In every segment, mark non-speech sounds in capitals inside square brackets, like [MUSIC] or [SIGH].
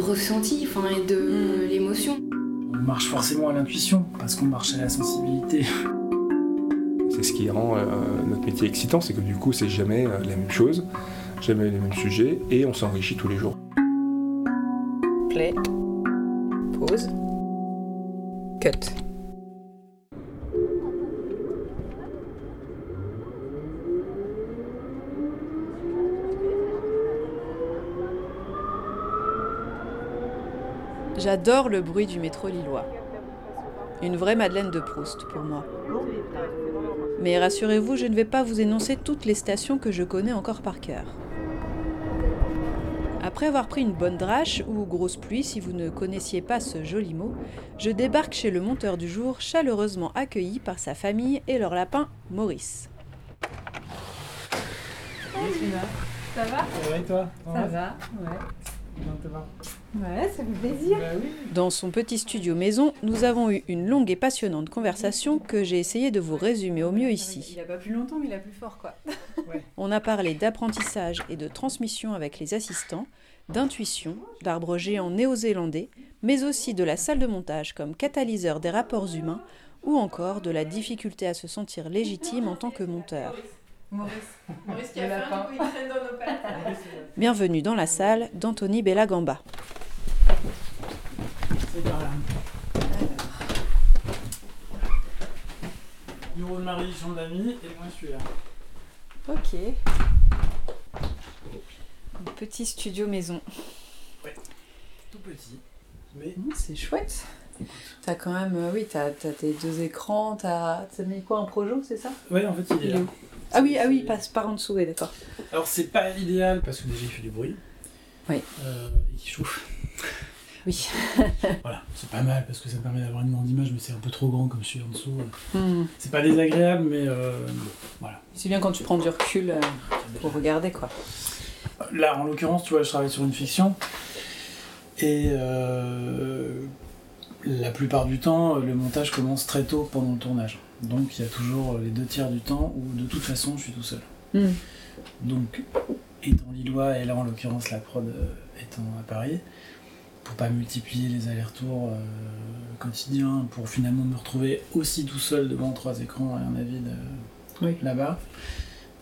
ressenti enfin, et de l'émotion. On marche forcément à l'intuition, parce qu'on marche à la sensibilité. [LAUGHS] C'est ce qui rend euh, notre métier excitant, c'est que du coup c'est jamais euh, la même chose, jamais les mêmes sujets, et on s'enrichit tous les jours. Play, pause, cut. J'adore le bruit du métro lillois. Une vraie Madeleine de Proust pour moi. Mais rassurez-vous, je ne vais pas vous énoncer toutes les stations que je connais encore par cœur. Après avoir pris une bonne drache, ou grosse pluie si vous ne connaissiez pas ce joli mot, je débarque chez le monteur du jour, chaleureusement accueilli par sa famille et leur lapin Maurice. Ça va? Ouais, toi? Ça va, ouais. Ouais, ça fait plaisir. Dans son petit studio maison, nous avons eu une longue et passionnante conversation que j'ai essayé de vous résumer au mieux ici. Il a pas plus longtemps, mais il a plus fort quoi. On a parlé d'apprentissage et de transmission avec les assistants, d'intuition, d'arbres géants néo-zélandais, mais aussi de la salle de montage comme catalyseur des rapports humains, ou encore de la difficulté à se sentir légitime en tant que monteur. Maurice. [LAUGHS] Maurice qui a faim, du coup, il traîne dans nos pattes. [LAUGHS] Bienvenue dans la salle d'Anthony Bellagamba. C'est par là. Bureau de Marie, chambre d'amis, et moi je suis là. Ok. Un petit studio maison. Tout petit, mais Mmh, C'est chouette. T'as quand même, euh, oui, t'as as tes deux écrans, t'as t'as mis quoi, un projo, c'est ça? Ouais, en fait il est Il est là. Ah oui, ah oui, passe par en dessous, oui, d'accord. Alors c'est pas idéal parce que déjà il fait du bruit. Oui. Euh, et qu'il chauffe. [LAUGHS] Oui. [LAUGHS] Voilà, c'est pas mal parce que ça permet d'avoir une grande image, mais c'est un peu trop grand comme je suis en dessous. Hmm. C'est pas désagréable, mais euh, voilà. C'est bien quand tu prends du recul euh, pour regarder, quoi. Là, en l'occurrence, tu vois, je travaille sur une fiction. Et euh, la plupart du temps, le montage commence très tôt pendant le tournage. Donc il y a toujours les deux tiers du temps où de toute façon je suis tout seul. Hmm. Donc, étant Lillois, et là en l'occurrence la prod euh, étant à Paris, pour pas multiplier les allers-retours euh, quotidiens, pour finalement me retrouver aussi tout seul devant trois écrans et un avis de- Oui. là-bas,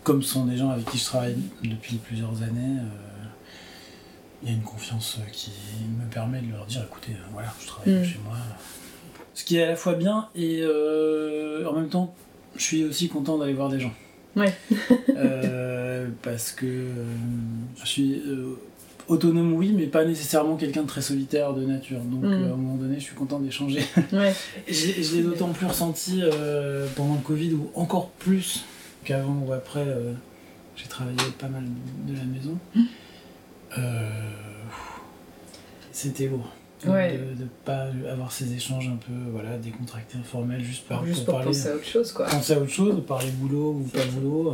comme sont des gens avec qui je travaille depuis plusieurs années. euh, il y a une confiance euh, qui me permet de leur dire écoutez, euh, voilà, je travaille Mm. chez moi. Ce qui est à la fois bien et euh, en même temps, je suis aussi content d'aller voir des gens. Ouais. [LAUGHS] Euh, parce que euh, je suis autonome, oui, mais pas nécessairement quelqu'un de très solitaire de nature. Donc Mm. à un moment donné, je suis content d'échanger. [LAUGHS] Ouais. Je l'ai d'autant plus ressenti pendant le Covid, ou encore plus qu'avant ou après. j'ai travaillé pas mal de la maison. Euh, C'était lourd. De- Ouais. De ne pas avoir ces échanges un peu voilà, décontractés, informels, juste, par, Juste pour pour parler penser à autre chose quoi. penser à autre chose, parler boulot ou pas boulot.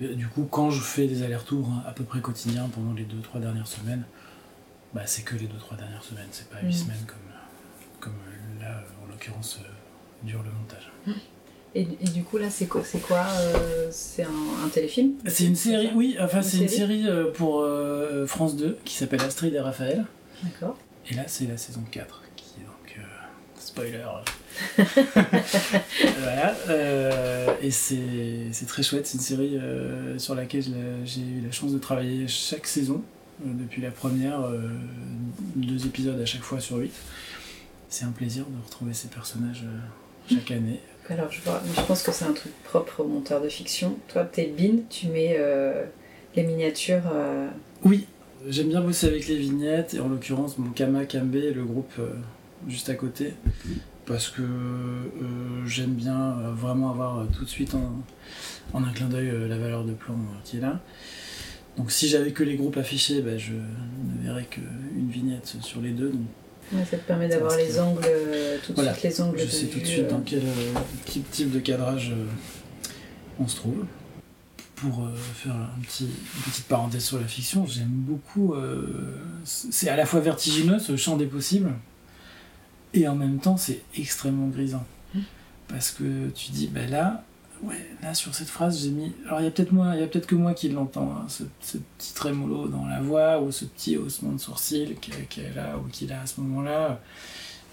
Euh, Du coup, quand je fais des allers-retours hein, à peu près quotidiens pendant les 2-3 dernières semaines, bah, c'est que les 2-3 dernières semaines, c'est pas 8 Mm. semaines comme, comme euh, là, euh, en l'occurrence, dure le montage. Et, et du coup là c'est quoi C'est quoi euh, C'est un, un téléfilm C'est une série, oui, enfin c'est une série pour euh, France 2 qui s'appelle Astrid et Raphaël. D'accord. Et là, c'est la saison 4 qui est donc. euh, spoiler. [LAUGHS] voilà. euh, et c'est très chouette. C'est une série euh, sur laquelle j'ai- eu la chance de travailler chaque saison. depuis la première, euh, deux épisodes à chaque fois sur huit. c'est un plaisir de retrouver ces personnages euh, chaque année. Alors je vois, je pense que c'est un truc propre au monteur de fiction. Toi, t'es bin, tu mets euh, les miniatures. Oui, j'aime bien bosser avec les vignettes, et en l'occurrence mon Kama Kambe, le groupe euh, juste à côté, parce que euh, j'aime bien euh, vraiment avoir tout de suite en, en un clin d'œil la valeur de plan euh, qui est là. Donc si j'avais que les groupes affichés, ben, je ne verrais qu'une vignette sur les deux. Donc ouais, ça te permet d'avoir les angles, tout de Voilà, suite les angles je de sais tout de suite dans quel type, de cadrage on se trouve. Pour euh, faire un petit, une petite parenthèse sur la fiction, j'aime beaucoup. euh, c'est à la fois vertigineux, ce champ des possibles, et en même temps, c'est extrêmement grisant. Parce que tu dis, ben là, ouais, là sur cette phrase, j'ai mis. Alors il y a peut-être moi, il y a peut-être que moi qui l'entends, hein, ce, ce petit trémolo dans la voix ou ce petit haussement de sourcil qu'elle qu'elle a ou qu'il a à ce moment-là.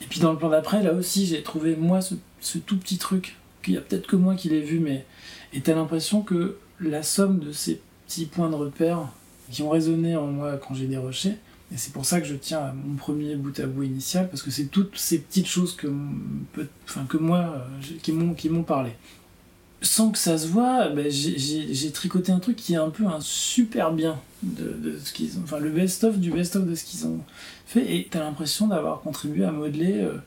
Et puis dans le plan d'après, là aussi, j'ai trouvé moi ce, ce tout petit truc qu'il y a peut-être que moi qui l'ai vu, mais et t'as l'impression que la somme de ces petits points de repère qui ont résonné en moi quand j'ai déroché, et c'est pour ça que je tiens à mon premier bout à bout initial, parce que c'est toutes ces petites choses que, enfin, que moi, euh, qui m'ont qui m'ont parlé. Sans que ça se voit, ben, j'ai- tricoté un truc qui est un peu un super bien de, de ce qu'ils ont, enfin le best-of du best-of de ce qu'ils ont fait, et t'as l'impression d'avoir contribué à modeler, euh,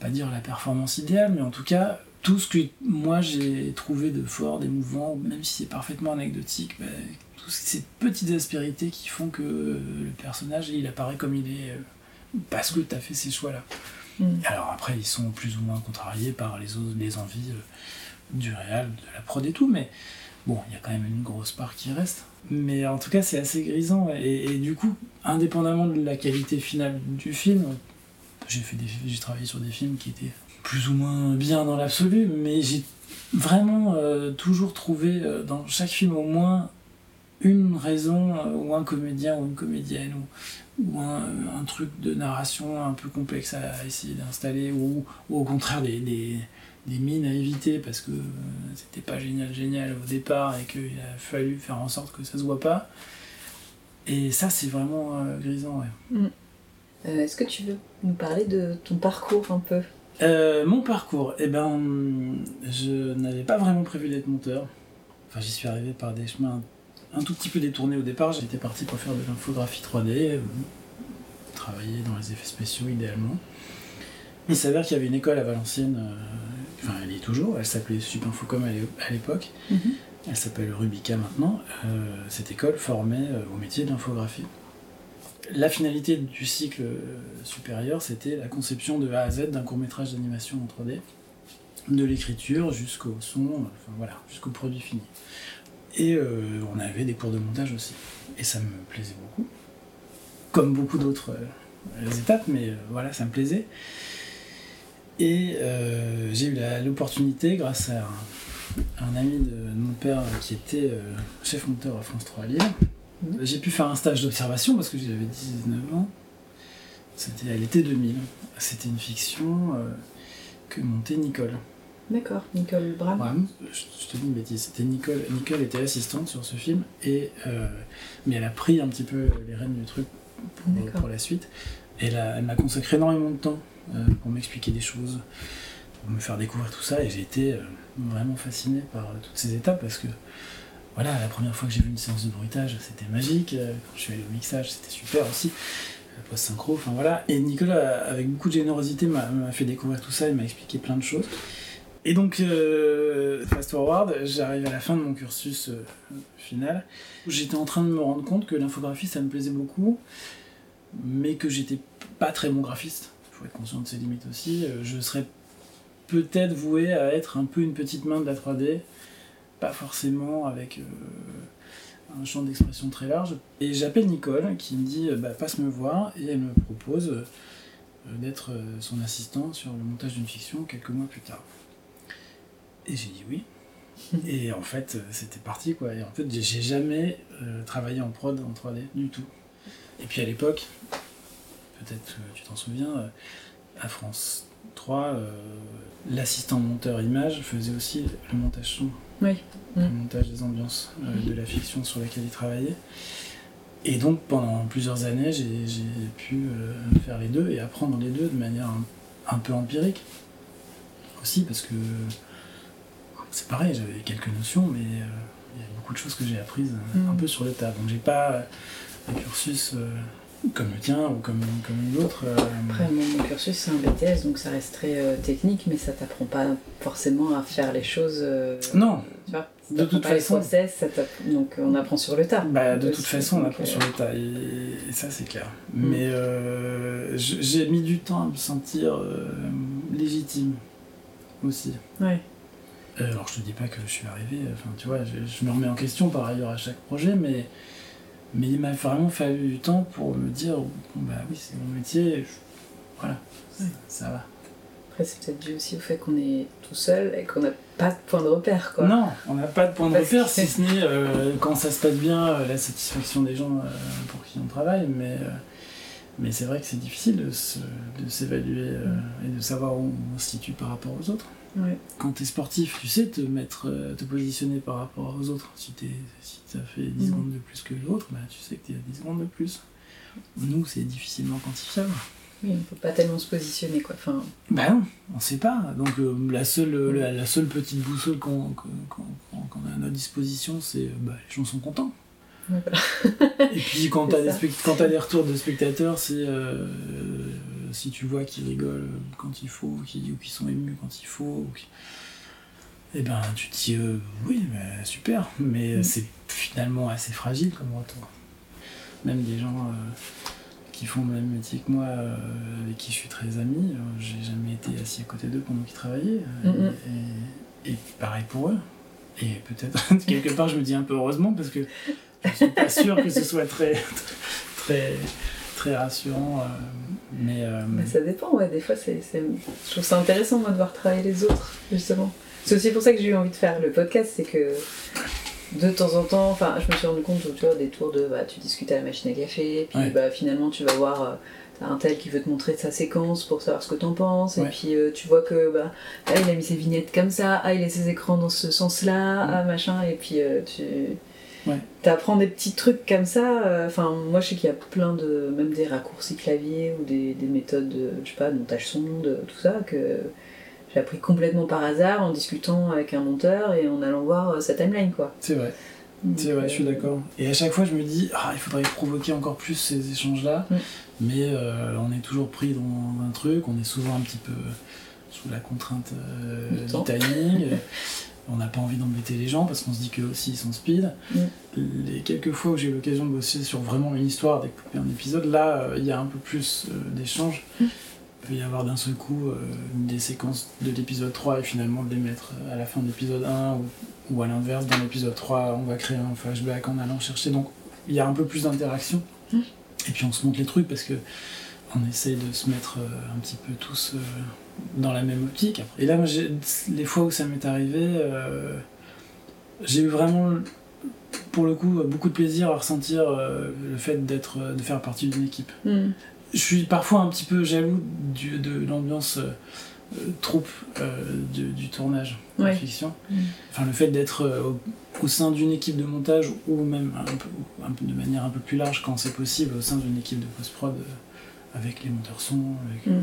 pas dire la performance idéale, mais en tout cas tout ce que moi j'ai trouvé de fort, d'émouvant, même si c'est parfaitement anecdotique, ben, toutes ces petites aspérités qui font que euh, le personnage il apparaît comme il est euh, parce que tu as fait ces choix-là. Mm. Alors après, ils sont plus ou moins contrariés par les, autres, les envies euh, du réal, de la prod et tout, mais bon, il y a quand même une grosse part qui reste. Mais en tout cas, c'est assez grisant, et, et du coup, indépendamment de la qualité finale du film, j'ai fait des, j'ai travaillé sur des films qui étaient plus ou moins bien dans l'absolu, mais j'ai vraiment euh, toujours trouvé euh, dans chaque film au moins une raison, euh, ou un comédien ou une comédienne, ou, ou un, truc de narration un peu complexe à essayer d'installer, ou, ou au contraire des, des, mines à éviter parce que c'était pas génial, génial au départ et qu'il a fallu faire en sorte que ça se voit pas. Et ça, c'est vraiment grisant, ouais. Euh, Est-ce que tu veux nous parler de ton parcours un peu? Euh, mon parcours, eh ben, je n'avais pas vraiment prévu d'être monteur. Enfin, j'y suis arrivé par des chemins un tout petit peu détournés au départ. J'étais parti pour faire de l'infographie 3D, euh, travailler dans les effets spéciaux idéalement. Il s'avère qu'il y avait une école à Valenciennes, enfin elle y est toujours, elle s'appelait Supinfocom à l'é- à l'époque, elle s'appelle Rubica maintenant. Cette école formait au métier de l'infographie. La finalité du cycle euh, supérieur, c'était la conception de A à Z d'un court métrage d'animation en 3D, de l'écriture jusqu'au son, voilà, jusqu'au produit fini. Et euh, on avait des cours de montage aussi. Et ça me plaisait beaucoup. Comme beaucoup d'autres euh, étapes, mais voilà, ça me plaisait. Et j'ai eu l'opportunité, grâce à un, ami de mon père qui était chef monteur à France 3 à Lille, j'ai pu faire un stage d'observation parce que j'avais 19 ans. C'était à l'été 2000. C'était une fiction euh, que montait Nicole. D'accord, Nicole Bram. Bram, je, je te dis une bêtise, c'était Nicole. Nicole était assistante sur ce film, et, euh, mais elle a pris un petit peu les rênes du truc pour, la suite. Elle, a- elle m'a consacré énormément de temps euh, pour m'expliquer des choses, pour me faire découvrir tout ça, et j'ai été euh, vraiment fasciné par euh, toutes ces étapes parce que voilà, la première fois que j'ai vu une séance de bruitage, c'était magique. Euh, Quand je suis allé au mixage, c'était super aussi. La post-synchro, enfin voilà. Et Nicolas, avec beaucoup de générosité, m'a fait découvrir tout ça, il m'a expliqué plein de choses. Et donc, euh, fast forward, j'arrive à la fin de mon cursus euh, final. J'étais en train de me rendre compte que l'infographie, ça me plaisait beaucoup, mais que j'étais pas très bon graphiste. Il faut être conscient de ses limites aussi. Euh, Je serais peut-être voué à être un peu une petite main de la 3D, pas forcément avec euh, un champ d'expression très large. Et j'appelle Nicole qui me dit bah, passe me voir et elle me propose euh, d'être euh, son assistant sur le montage d'une fiction quelques mois plus tard. Et j'ai dit oui. [LAUGHS] Et en fait, c'était parti quoi. Et en fait, j'ai- jamais euh, travaillé en prod en 3D du tout. Et puis à l'époque, peut-être tu t'en souviens, à France 3, euh, l'assistant monteur image faisait aussi le montage son, Oui. le montage des ambiances euh, de la fiction sur laquelle il travaillait. Et donc pendant plusieurs années, j'ai pu euh, faire les deux et apprendre les deux de manière un, un peu empirique aussi parce que c'est pareil, j'avais quelques notions, mais euh, il y a beaucoup de choses que j'ai apprises euh, Mm. un peu sur le tas. Donc j'ai pas un cursus euh, comme le tien ou comme, comme l'autre. euh, Après, mon, mon cursus, c'est un BTS, donc ça reste très euh, technique, mais ça t'apprend pas forcément à faire les choses. euh, Non. Tu vois, ça De toute pas les façon. process, ça donc on apprend sur le tas. Bah, de toute façon, on apprend euh, sur le tas, et, et ça c'est clair. Mm. Mais euh, j'ai mis du temps à me sentir euh, légitime aussi. Ouais. Euh, alors je te dis pas que je suis arrivé, enfin tu vois, je, je me remets en question par ailleurs à chaque projet, mais, mais il m'a vraiment fallu du temps pour me dire, bon, bah oui, c'est mon métier, je- voilà, ça- ça va. Après, c'est peut-être dû aussi au fait qu'on est tout seul et qu'on n'a pas de point de repère, quoi. Non, on n'a pas de point de Parce repère, si ce n'est euh, quand ça se passe bien, euh, la satisfaction des gens euh, pour qui on travaille, mais, mais c'est vrai que c'est difficile de, se- de s'évaluer euh, et de savoir où on se situe par rapport aux autres. Ouais. Quand tu es sportif, tu sais te mettre, euh, te positionner par rapport aux autres. Si tu si as fait 10 Mhm. secondes de plus que l'autre, bah, tu sais que tu es à 10 secondes de plus. Nous, c'est difficilement quantifiable. Oui, on peut pas tellement se positionner, quoi. Enfin, Bah non, on sait pas. Donc euh, la, seule, la, la seule petite boussole qu'on qu'on- qu'on a à notre disposition, c'est euh, bah, les gens sont contents. Et puis quand [LAUGHS] t'as spect- quand t'as des retours de spectateurs, c'est euh, si tu vois qu'ils rigolent quand il faut, qu'ils ou qu'ils sont émus quand il faut. ou Eh ben tu te dis euh, oui, bah, super, mais Mm. c'est finalement assez fragile comme retour. Même des gens euh, qui font le même métier que moi, euh, avec qui je suis très ami, euh, j'ai jamais été assis à côté d'eux pendant qu'ils travaillaient. euh, Mhm. et, et pareil pour eux. Et peut-être, [LAUGHS] quelque part, je me dis un peu heureusement parce que je suis pas sûr que ce soit très, très, très rassurant. euh, mais bah, ça dépend, ouais. Des fois, c'est, je trouve ça intéressant, moi, de voir travailler les autres, justement. C'est aussi pour ça que j'ai eu envie de faire le podcast, c'est que de temps en temps, enfin, je me suis rendu compte, tu vois, des tours de, bah, tu discutes à la machine à café, puis Ouais. bah, finalement, tu vas voir, euh, t'as un tel qui veut te montrer sa séquence pour savoir ce que t'en penses, et puis euh, tu vois que, bah, ah, il a mis ses vignettes comme ça, ah, il a ses écrans dans ce sens-là, Mm. ah, machin, et puis euh, tu... Ouais. T'apprends des petits trucs comme ça, euh, enfin, moi, je sais qu'il y a plein de, même des raccourcis clavier, ou des, des méthodes, de, je sais pas, de montage son, de tout ça, que j'ai appris complètement par hasard en discutant avec un monteur et en allant voir euh, sa timeline, quoi. c'est vrai. C'est vrai, je suis d'accord. Et à chaque fois, je me dis, ah, il faudrait provoquer encore plus ces échanges-là. Mm. Mais euh, on est toujours pris dans un truc, on est souvent un petit peu sous la contrainte euh, Du timing. [LAUGHS] on n'a pas envie d'embêter les gens parce qu'on se dit qu'eux aussi ils sont speed. Mm. Les quelques fois où j'ai eu l'occasion de bosser sur vraiment une histoire, découper un épisode, là, euh, il y a un peu plus euh, d'échanges. Mm. Il peut y avoir d'un seul coup euh, des séquences de l'épisode 3 et finalement de les mettre à la fin de l'épisode 1 ou, ou à l'inverse, dans l'épisode 3, on va créer un flashback en allant chercher. Donc il y a un peu plus d'interaction. Mm. Et puis on se montre les trucs parce que on essaye de se mettre euh, un petit peu tous euh, dans la même optique. Et là, moi, les fois où ça m'est arrivé, euh, j'ai eu vraiment, pour le coup, beaucoup de plaisir à ressentir euh, le fait d'être, de faire partie d'une équipe. Mm. Je suis parfois un petit peu jaloux du- de l'ambiance euh, troupe du, du tournage de fiction. Mm. Enfin, le fait d'être au, au sein d'une équipe de montage ou même un peu, un peu de manière un peu plus large quand c'est possible au sein d'une équipe de post-prod avec les monteurs son, avec Mm.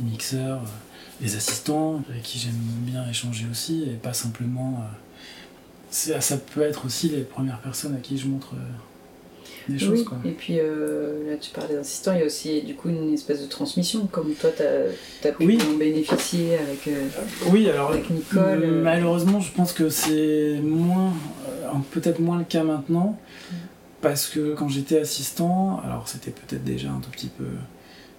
les mixeurs, euh, les assistants avec qui j'aime bien échanger aussi et pas simplement. euh, c'est- ça peut être aussi les premières personnes à qui je montre euh, des choses. Oui, Quoi. et puis euh, là tu parlais d'assistant, il y a aussi du coup une espèce de transmission, comme toi t'as as pu Oui. en bénéficier avec, euh, Oui, alors avec Nicole. euh, malheureusement, je pense que c'est moins, euh, peut-être moins le cas maintenant, parce que quand j'étais assistant, alors c'était peut-être déjà un tout petit peu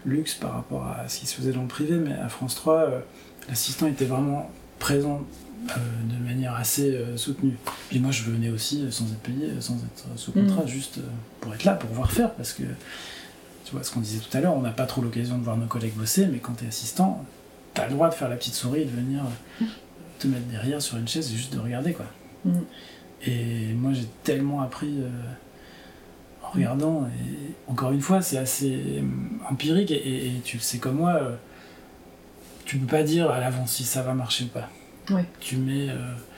luxe par rapport à ce qui se faisait dans le privé, mais à France 3, euh, l'assistant était vraiment présent euh, de manière assez euh, soutenue. Puis moi, je venais aussi sans être payé, sans être sous contrat, Mm. juste euh, pour être là, pour voir faire, parce que tu vois ce qu'on disait tout à l'heure, on n'a pas trop l'occasion de voir nos collègues bosser, mais quand tu es assistant, tu as le droit de faire la petite souris et de venir te mettre derrière sur une chaise et juste de regarder quoi. Mm. Et moi j'ai tellement appris en regardant, et encore une fois c'est assez euh, empirique et, et- et tu le sais comme moi, euh, tu peux pas dire à l'avance si ça va marcher ou pas. Ouais. Tu mets euh,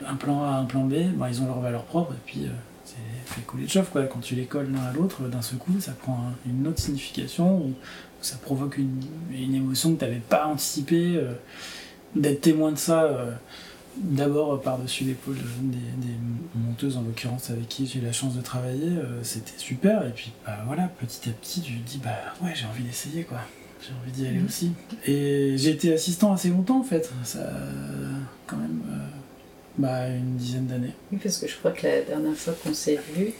un plan A, un plan B, bon, ils ont leur valeur propre et puis c'est fait couler de chauffe quoi. Quand tu les colles l'un à l'autre, d'un seul coup, ça prend un- une autre signification ou ça provoque une, une émotion que tu n'avais pas anticipée. D'être témoin de ça, d'abord par-dessus l'épaule des, des monteuses en l'occurrence avec qui j'ai eu la chance de travailler, euh, c'était super. Et puis bah, voilà, petit à petit, tu te dis bah ouais, j'ai envie d'essayer quoi. J'ai envie d'y aller aussi. Et j'ai été assistant assez longtemps en fait. Ça, quand même, euh, bah, une dizaine d'années. Oui, parce que je crois que la dernière fois qu'on s'est vu,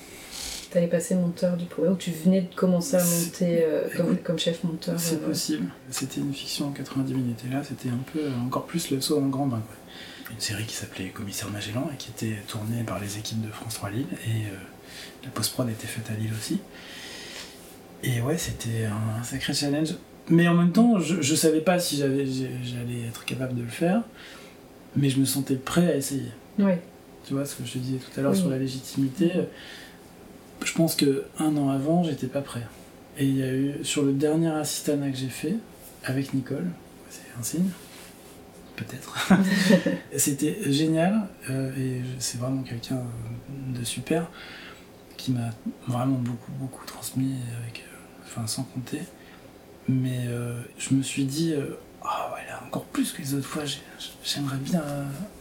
t'allais passer monteur du premier, ou tu venais de commencer à monter euh, comme, comme chef monteur. C'est euh, possible. C'était une fiction en 90 minutes. Et là, c'était un peu, encore plus le saut en grand bain. quoi. Une série qui s'appelait Commissaire Magellan et qui était tournée par les équipes de France 3 Lille. Et euh, la post-prod était faite à Lille aussi. Et ouais, c'était un sacré challenge. Mais en même temps, je, je savais pas si j'avais- j'allais être capable de le faire. Mais je me sentais prêt à essayer. Ouais. Tu vois ce que je te disais tout à l'heure Oui. sur la légitimité. Je pense que un an avant, j'étais pas prêt. Et il y a eu sur le dernier assistana que j'ai fait avec Nicole, c'est un signe, peut-être. [LAUGHS] C'était génial euh, et c'est vraiment quelqu'un euh, de super qui m'a vraiment beaucoup beaucoup transmis avec, euh, enfin sans compter. Mais euh, je me suis dit ah ouais là encore plus que les autres fois j'ai- j'aimerais bien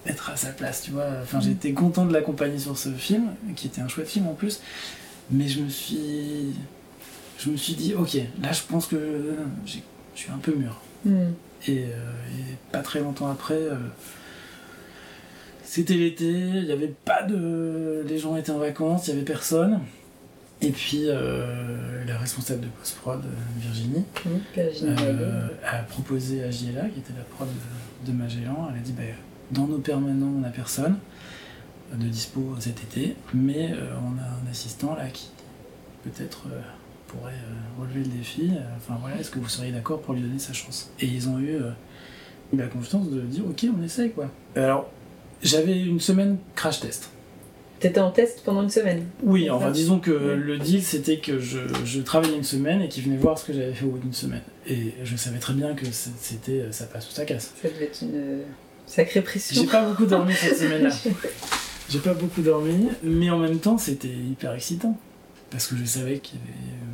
être à sa place tu vois. Enfin j'étais content de l'accompagner sur ce film qui était un chouette film en plus. Mais je me suis je me suis dit ok là je pense que je suis un peu mûr. Hmm. Et, euh, et pas très longtemps après, euh, c'était l'été, il n'y avait pas de. Les gens étaient en vacances, il n'y avait personne. Et puis euh, la responsable de post-prod, Virginie, a proposé à Giela, qui était la prod de, de Magellan, elle a dit bah, dans nos permanents, on n'a personne de dispo cet été, mais on a un assistant là qui peut-être pourrait euh, relever le défi. Euh, Enfin voilà, est-ce que vous seriez d'accord pour lui donner sa chance? Et ils ont eu euh, la confiance de dire ok, on essaye quoi. Alors j'avais une semaine crash test. T'étais en test pendant une semaine? Oui, enfin disons que le deal c'était que je, je travaillais une semaine et qu'ils venaient voir ce que j'avais fait au bout d'une semaine. Et je savais très bien que c'était euh, ça passe ou ça casse. Ça devait être une euh, sacrée pression. J'ai pas beaucoup dormi cette [LAUGHS] semaine-là. J'ai pas beaucoup dormi, mais en même temps c'était hyper excitant. Parce que je savais qu'il y avait euh,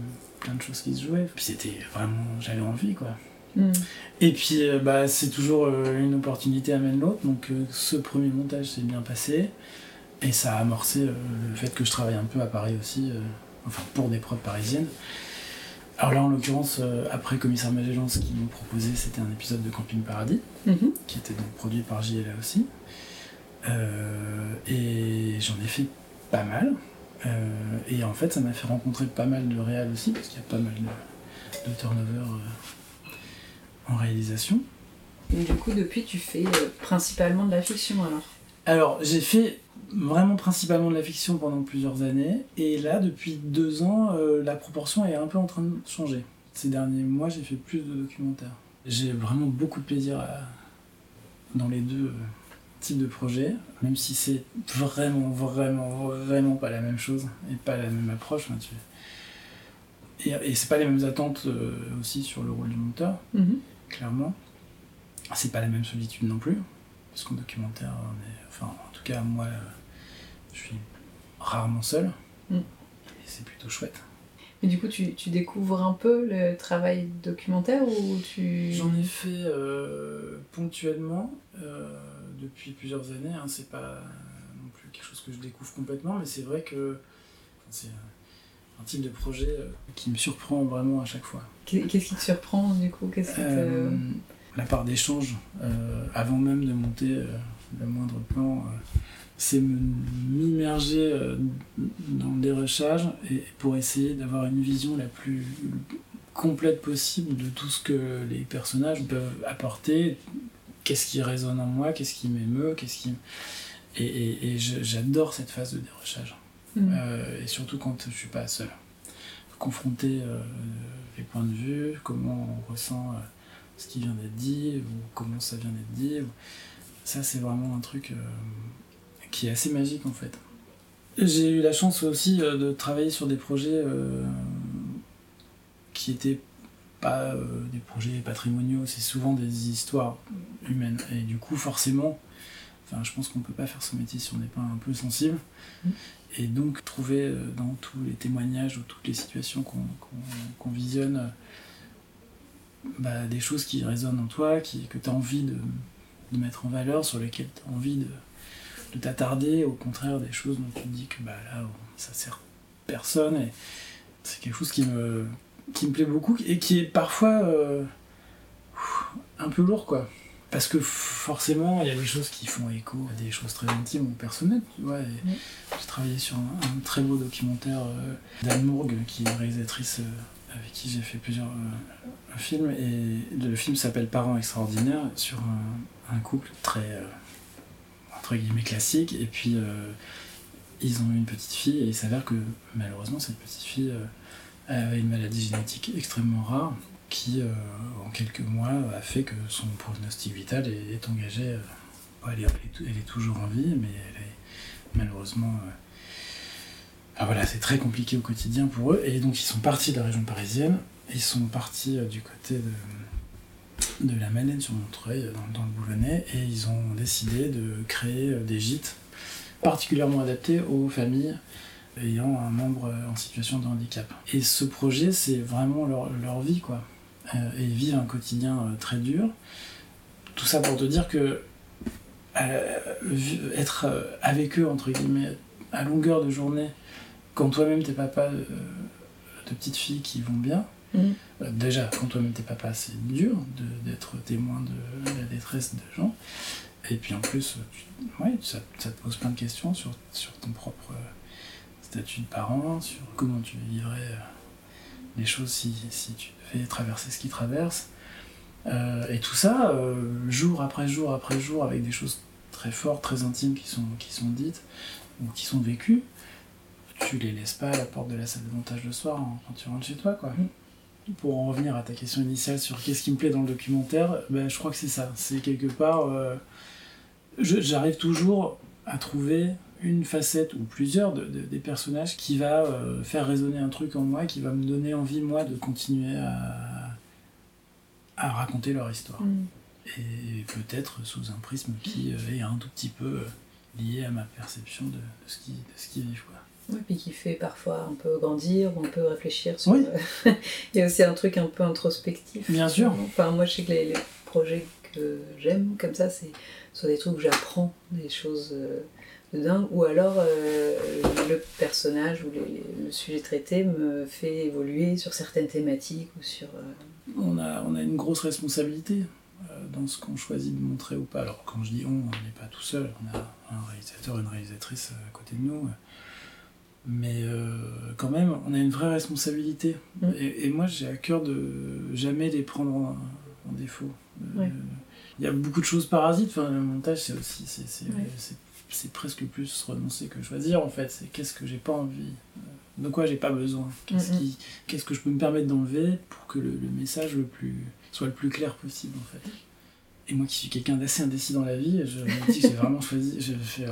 plein de choses qui se jouaient. Puis c'était vraiment, j'avais envie quoi. Hmm. Et puis euh, bah, c'est toujours euh, une opportunité amène l'autre, donc euh, ce premier montage s'est bien passé. Et ça a amorcé le fait que je travaille un peu à Paris aussi, enfin pour des prods parisiennes. Alors là en l'occurrence, euh, après Commissaire Magellan, ce qu'ils m'ont proposé c'était un épisode de Camping Paradis, Mhm. qui était donc produit par JLA aussi. Euh, et j'en ai fait pas mal. Euh, et en fait ça m'a fait rencontrer pas mal de réals aussi, parce qu'il y a pas mal de, de turnover euh, en réalisation. Donc, du coup, depuis, tu fais euh, principalement de la fiction alors? Alors, j'ai fait vraiment principalement de la fiction pendant plusieurs années, et là, depuis deux ans, euh, la proportion est un peu en train de changer. Ces derniers mois, j'ai fait plus de documentaires. J'ai vraiment beaucoup de plaisir à- dans les deux euh, types de projets, même si c'est vraiment, vraiment, vraiment pas la même chose, et pas la même approche. hein, tu- Et, et c'est pas les mêmes attentes euh, aussi sur le rôle du monteur Mhm. clairement. C'est pas la même solitude non plus, parce qu'en documentaire, on est, enfin, en tout cas, moi, euh, je suis rarement seul, Mm. et c'est plutôt chouette. Mais du coup, tu, tu découvres un peu le travail documentaire ou tu. J'en ai fait euh, ponctuellement euh, depuis plusieurs années, hein, c'est pas non plus quelque chose que je découvre complètement, mais c'est vrai que c'est un, type de projet euh, qui me surprend vraiment à chaque fois. Qu'est- Qu'est-ce qui te surprend du coup? Qu'est-ce Euh, la part d'échange, euh, avant même de monter euh, le moindre plan, c'est me- m'immerger dans le dérochage et pour essayer d'avoir une vision la plus complète possible de tout ce que les personnages peuvent apporter, qu'est-ce qui résonne en moi, qu'est-ce qui m'émeut, qu'est-ce qui... Et, et- et j'adore cette phase de dérochage. Mhm. Euh, et surtout quand je suis pas seul. Confronter euh, les points de vue, comment on ressent euh, ce qui vient d'être dit, ou comment ça vient d'être dit. ou- Ça, c'est vraiment un truc qui est assez magique en fait. J'ai eu la chance aussi de travailler sur des projets qui étaient pas euh, des projets patrimoniaux, c'est souvent des histoires humaines. Et du coup, forcément, enfin, je pense qu'on peut pas faire ce métier si on n'est pas un peu sensible. Et donc trouver euh, dans tous les témoignages ou toutes les situations qu'on visionne bah, des choses qui résonnent en toi, qui, que tu as envie de, de mettre en valeur, sur lesquelles tu as envie de, de t'attarder, au contraire des choses dont tu te dis que bah, là ça sert personne. Et c'est quelque chose qui me, qui me plaît beaucoup et qui est parfois euh, un peu lourd quoi. Parce que forcément, il y a des choses qui font écho à des choses très intimes ou personnelles. Tu vois, J'ai travaillé sur un, un très beau documentaire euh, d'Anne Mourgue, qui est une réalisatrice euh, avec qui j'ai fait plusieurs euh, films. Et le film s'appelle Parents extraordinaires, sur un, un couple très, euh, entre guillemets, classique. Et puis, euh, ils ont eu une petite fille, et il s'avère que malheureusement, cette petite fille une maladie génétique extrêmement rare qui, euh, en quelques mois, a fait que son pronostic vital est, engagé. euh, elle, est, toujours en vie, mais elle est malheureusement. euh, c'est très compliqué au quotidien pour eux. Et donc, ils sont partis de la région parisienne. Ils sont partis du côté de, la Madeleine sur Montreuil, dans, dans le Boulonnais. Et ils ont décidé de créer des gîtes particulièrement adaptés aux familles ayant un membre en situation de handicap. Et ce projet, c'est vraiment leur, leur vie, quoi. Euh, et ils vivent un quotidien euh, très dur. Tout ça pour te dire que euh, être avec eux, entre guillemets, à longueur de journée, quand toi-même t'es papa de, petites filles qui vont bien, euh, déjà, quand toi-même t'es papa, c'est dur d'être témoin de la détresse de gens. Et puis en plus, tu- ouais, ça, ça te pose plein de questions sur, sur ton propre statut de parent, sur comment tu vivrais euh, les choses si, si tu devais traverser ce qu'ils traversent. Euh, et tout ça, euh, jour après jour après jour, avec des choses très fortes, très intimes qui sont, qui sont dites ou qui sont vécues, tu les laisses pas à la porte de la salle de montage le soir hein, quand tu rentres chez toi. quoi. Pour en revenir à ta question initiale sur qu'est-ce qui me plaît dans le documentaire, ben, je crois que c'est ça. C'est quelque part, euh, j'arrive toujours à trouver une facette ou plusieurs de, de- des personnages qui va euh, faire résonner un truc en moi, qui va me donner envie, moi, de continuer à, à raconter leur histoire. Mm. Et peut-être sous un prisme qui euh, est un tout petit peu euh, lié à ma perception de, de ce ce qu'ils vivent. Ouais, puis qui fait parfois un peu grandir ou un peu réfléchir sur. Oui. [LAUGHS] Il y a aussi un truc un peu introspectif. Bien sûr. Enfin, moi, je sais que les, les projets que j'aime comme ça, c'est soit des trucs où j'apprends des choses de dingue, ou alors euh, le personnage ou les- le sujet traité me fait évoluer sur certaines thématiques ou sur. euh, On a, on a une grosse responsabilité euh, dans ce qu'on choisit de montrer ou pas. Alors quand je dis on, on n'est pas tout seul, on a un réalisateur, une réalisatrice à côté de nous. Mais euh, quand même, on a une vraie responsabilité. Mm. Et, et moi, j'ai à cœur de jamais les prendre en, en défaut. Ouais. Il y a beaucoup de choses parasites. Enfin, le montage, c'est aussi, c'est, c'est, Ouais. c'est- c'est presque plus renoncer que choisir en fait. C'est qu'est-ce que j'ai pas envie, euh, de quoi j'ai pas besoin, qu'est-ce, Mhm. qui, qu'est-ce que je peux me permettre d'enlever pour que le, le message le plus, soit le plus clair possible en fait. Et moi qui suis quelqu'un d'assez indécis dans la vie, je me dis que j'ai vraiment [LAUGHS] choisi, je, fais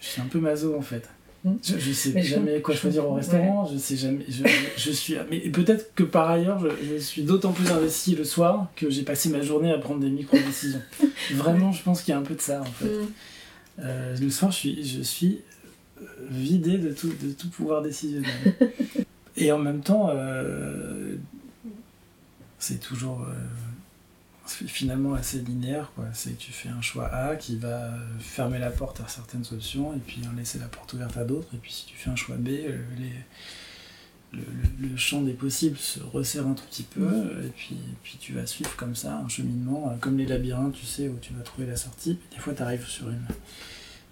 je suis un peu maso en fait. Mhm. Je, je sais Mais je jamais quoi je choisir au restaurant, je sais jamais. Je, je suis. Mais peut-être que par ailleurs, je, je suis d'autant plus investi le soir que j'ai passé ma journée à prendre des micro-décisions. [LAUGHS] Vraiment, je pense qu'il y a un peu de ça en fait. Mm. Euh, le soir, je suis, je suis euh, vidé de tout, de tout pouvoir décisionnel. [LAUGHS] Et en même temps, euh, c'est toujours euh, finalement assez linéaire. quoi. C'est que tu fais un choix A qui va fermer la porte à certaines options et puis en laisser la porte ouverte à d'autres. Et puis si tu fais un choix B, les, le, champ des possibles se resserre un tout petit peu et puis, puis tu vas suivre comme ça un cheminement, euh, comme les labyrinthes, tu sais, où tu vas trouver la sortie. Puis des fois, tu arrives sur une,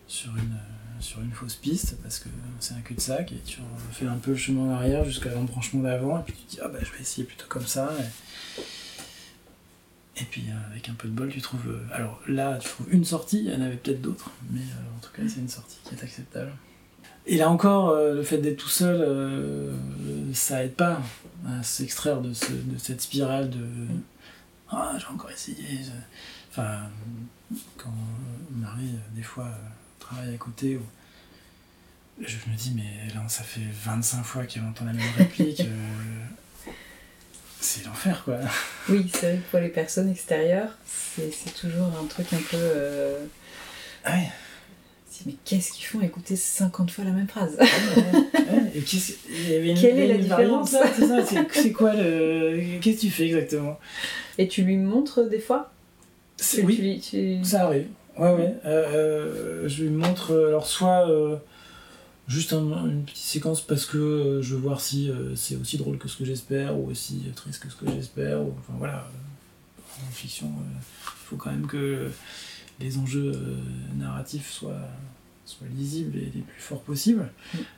sur, une, euh, sur une fausse piste parce que c'est un cul-de-sac et tu fais un peu le chemin en arrière jusqu'à l'embranchement d'avant et puis tu te dis, ah bah je vais essayer plutôt comme ça. Et, et puis euh, avec un peu de bol, tu trouves. alors là, tu trouves une sortie, il y en avait peut-être d'autres, mais en tout cas, c'est une sortie qui est acceptable. Et là encore, euh, le fait d'être tout seul, euh, ça aide pas à s'extraire de, ce- de cette spirale de Ah, j'ai encore essayé. Enfin, quand Marie, des fois, euh, travaille à côté, je me dis, mais là, ça fait 25 fois qu'elle entend la même réplique. euh, c'est l'enfer, quoi. Oui, c'est vrai que pour les personnes extérieures, c'est toujours un truc un peu. euh, Ouais. Mais qu'est-ce qu'ils font écouter 50 fois la même phrase Ouais, et il y avait une- Quelle est la différence c'est ça, c'est- C'est quoi le. Qu'est-ce que tu fais exactement Et tu lui montres des fois Oui, tu lui- tu- ça arrive. Ouais, ouais. Euh, euh, je lui montre, alors soit euh, juste un- une petite séquence parce que je veux voir si c'est aussi drôle que ce que j'espère ou aussi triste que ce que j'espère. ou- Enfin voilà. En fiction, il faut quand même que les enjeux euh, narratifs soient, soient lisibles et les plus forts possibles.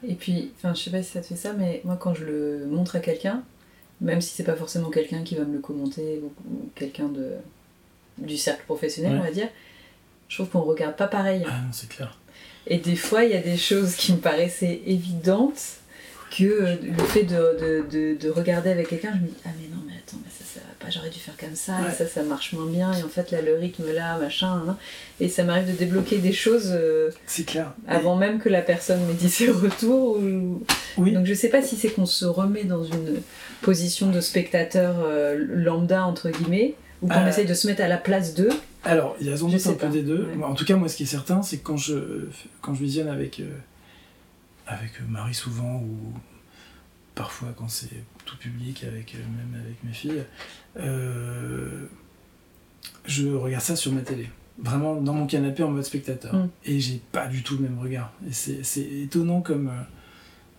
Et puis, enfin, je sais pas si ça te fait ça, mais moi, quand je le montre à quelqu'un, même si c'est pas forcément quelqu'un qui va me le commenter ou, ou quelqu'un de du cercle professionnel, Ouais. on va dire, je trouve qu'on regarde pas pareil. Ah non, c'est clair. Et des fois, il y a des choses qui me paraissaient évidentes que euh, le fait de, de, de, de regarder avec quelqu'un, je me dis Ah, mais j'aurais dû faire comme ça, Ouais. et ça, ça marche moins bien, et en fait, là, le rythme là, machin, hein. et ça m'arrive de débloquer des choses euh, C'est clair. avant même que la personne m'ait dit ses retours. Ou... Oui. Donc, je sais pas si c'est qu'on se remet dans une position de spectateur euh, lambda, entre guillemets, ou qu'on Euh, essaye de se mettre à la place d'eux. Alors, il y a sans doute un peu pas. des deux. Ouais. En tout cas, moi, ce qui est certain, c'est que quand je, quand je visionne avec, euh, avec Marie souvent, ou parfois quand c'est tout public, avec, euh, même avec mes filles, euh, je regarde ça sur ma télé. Vraiment dans mon canapé en mode spectateur. Mm. Et j'ai pas du tout le même regard. Et c'est étonnant comme, euh,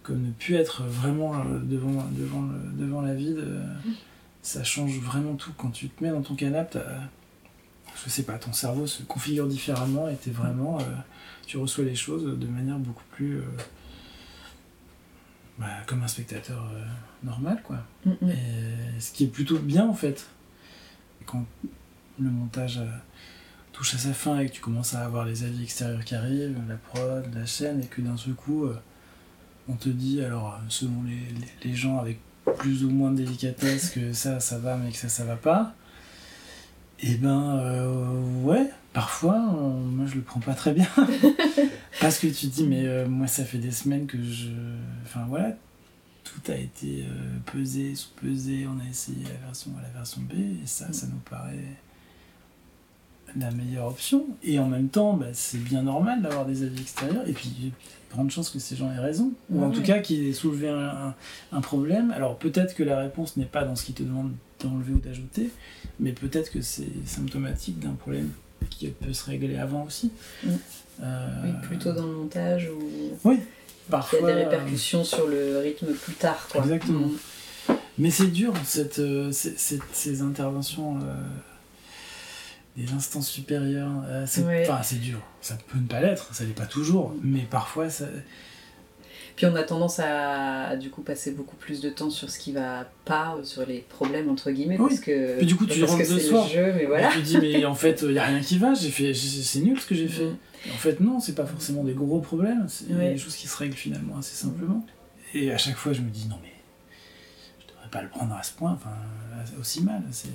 comme ne plus être vraiment devant, devant, le- devant la vide. euh, Ça change vraiment tout. Quand tu te mets dans ton canapé, je sais pas, ton cerveau se configure différemment et t'es vraiment, euh, tu reçois les choses de manière beaucoup plus, euh, bah, comme un spectateur euh, normal, quoi. Mm, mm. Et ce qui est plutôt bien en fait, quand le montage euh, touche à sa fin et que tu commences à avoir les avis extérieurs qui arrivent, la prod, la chaîne, et que d'un seul coup, euh, on te dit, alors selon les, les- les gens avec plus ou moins de délicatesse, que ça, ça va, mais que ça, ça va pas, et ben euh, ouais, parfois, on- moi je le prends pas très bien. [LAUGHS] Parce que tu te dis, mais euh, moi ça fait des semaines que je. Enfin voilà, tout a été euh, pesé, sous-pesé, on a essayé la version A, la version B, et ça, ça nous paraît la meilleure option. Et en même temps, bah, c'est bien normal d'avoir des avis extérieurs, et puis il y a grande chance que ces gens aient raison, ou en Ouais. tout cas qu'ils aient soulevé un, un- un problème. Alors peut-être que la réponse n'est pas dans ce qu'ils te demandent d'enlever ou d'ajouter, mais peut-être que c'est symptomatique d'un problème qui peut se régler avant aussi. Mm. Euh, Oui, plutôt dans le montage ou oui, il y parfois. a des euh, répercussions sur le rythme plus tard. Quoi. Exactement. Mm. Mais c'est dur, cette, euh, ces- interventions des instances supérieures. euh, c'est Ouais. enfin, c'est dur. Ça peut ne pas l'être, ça l'est pas toujours, mais parfois ça. Puis on a tendance à, du coup passer beaucoup plus de temps sur ce qui va pas, euh, sur les problèmes entre guillemets, Oui. parce que Puis du coup, tu rentres le c'est soir. le jeu, mais voilà. Tu te dis, mais en fait, il n'y a rien qui va, j'ai fait, c'est nul ce que j'ai fait. Mm. Et En fait, non, c'est pas forcément des gros problèmes, c'est Ouais. des choses qui se règlent finalement assez simplement. Et à chaque fois, je me dis, non, mais je devrais pas le prendre à ce point, enfin, aussi mal. C'est...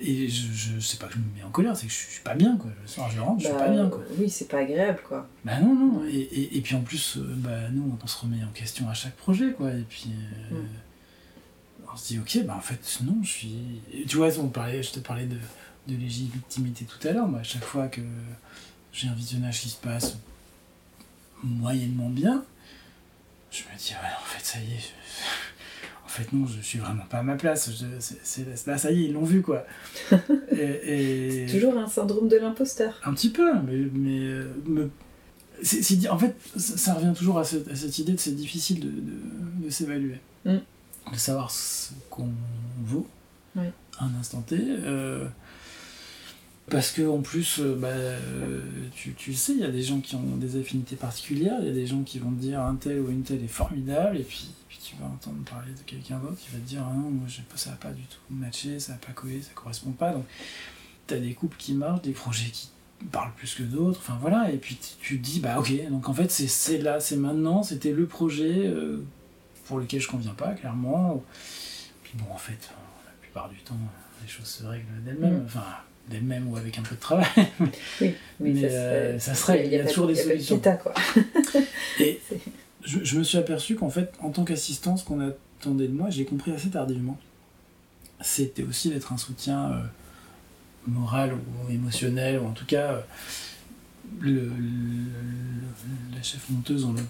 Et je, je sais pas que je me mets en colère, c'est que je suis pas bien, quoi. Le soir, je rentre, je suis Bah, pas bien, quoi. Oui, c'est pas agréable quoi. Bah non, non. Et, et, et puis en plus, euh, bah, nous, on se remet en question à chaque projet, quoi. Et puis, euh, Mm. on se dit, ok, bah en fait, non, je suis. tu vois, on parlait, je te parlais de, de légitimité tout à l'heure. Moi, à chaque fois que j'ai un visionnage qui se passe moyennement bien, je me dis, ouais, en fait, ça y est. je- fait, non, je suis vraiment pas à ma place. Je- c'est- c'est- là, ça y est, ils l'ont vu, quoi. [LAUGHS] et, et- Toujours un syndrome de l'imposteur. un petit peu, mais. mais euh, c'est- c'est en fait, ça, ça revient toujours à cette, à cette idée de c'est difficile de, de- de s'évaluer. Mm. De savoir ce qu'on vaut Oui. à un instant T. euh, parce que en plus, euh, bah, tu, tu le sais, il y a des gens qui ont des affinités particulières, il y a des gens qui vont te dire un tel ou une telle est formidable, et puis, puis tu vas entendre parler de quelqu'un d'autre qui va te dire ah non, moi ça n'a pas du tout matché, ça n'a pas collé, ça correspond pas. Donc t'as des couples qui marchent, des projets qui parlent plus que d'autres, enfin voilà, et puis tu- tu te dis bah ok, donc en fait c'est là, c'est maintenant, c'était le projet euh, pour lequel je conviens pas, clairement. Puis bon, en fait, euh, la plupart du temps, les choses se règlent d'elles-mêmes, Mm. enfin d'elles-mêmes ou avec un peu de travail. Oui, Mais, ça, euh, se- ça se règle, il y a toujours des pas de solutions. bêta, quoi. Et [LAUGHS] je, je me suis aperçu qu'en fait, en tant qu'assistant, ce qu'on attendait de moi, j'ai compris assez tardivement, c'était aussi d'être un soutien euh, moral ou émotionnel, ou en tout cas euh, le, le- la chef monteuse, on le,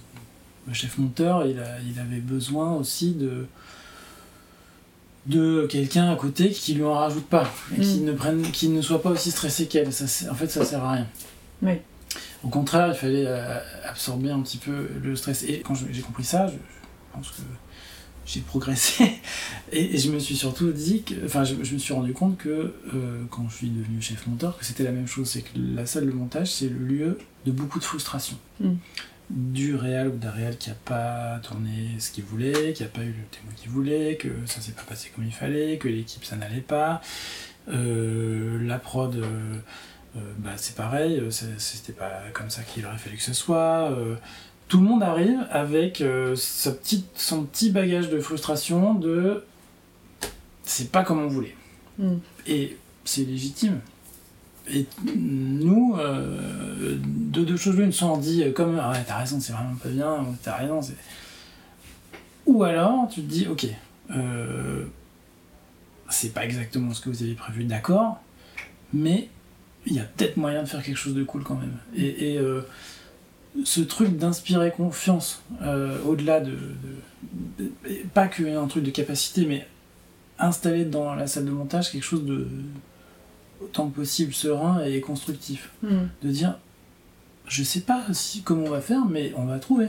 le chef monteur, il, a- il avait besoin aussi de de quelqu'un à côté qui lui en rajoute pas et qui Mm. ne prenne qui ne soit pas aussi stressé qu'elle ça en fait ça sert à rien Oui. Au contraire il fallait euh, absorber un petit peu le stress et quand j'ai compris ça je, pense que j'ai progressé [LAUGHS] et, je me suis surtout dit que enfin je, me suis rendu compte que euh, quand je suis devenu chef monteur que c'était la même chose c'est que la salle de montage c'est le lieu de beaucoup de frustration Mm. du réal ou d'un réal qui a pas tourné ce qu'il voulait, qui a pas eu le témoin qu'il voulait, que ça s'est pas passé comme il fallait, que l'équipe ça n'allait pas. Euh, la prod, euh, bah, c'est pareil, euh, c'était pas comme ça qu'il aurait fallu que ce soit. euh, tout le monde arrive avec euh, sa petite, son petit bagage de frustration de c'est pas comme on voulait. Mm. Et c'est légitime. Et nous, euh, de deux choses l'une, soit on dit euh, comme ah t'as raison, c'est vraiment pas bien, ou t'as raison, c'est. Ou alors tu te dis ok, euh, c'est pas exactement ce que vous avez prévu, d'accord, mais il y a peut-être moyen de faire quelque chose de cool quand même. Et, et, euh, ce truc d'inspirer confiance, euh, au-delà de, de- de- Pas qu'un truc de capacité, mais installer dans la salle de montage quelque chose de autant que possible serein et constructif. Mm. De dire, je sais pas si, comment on va faire, mais on va trouver.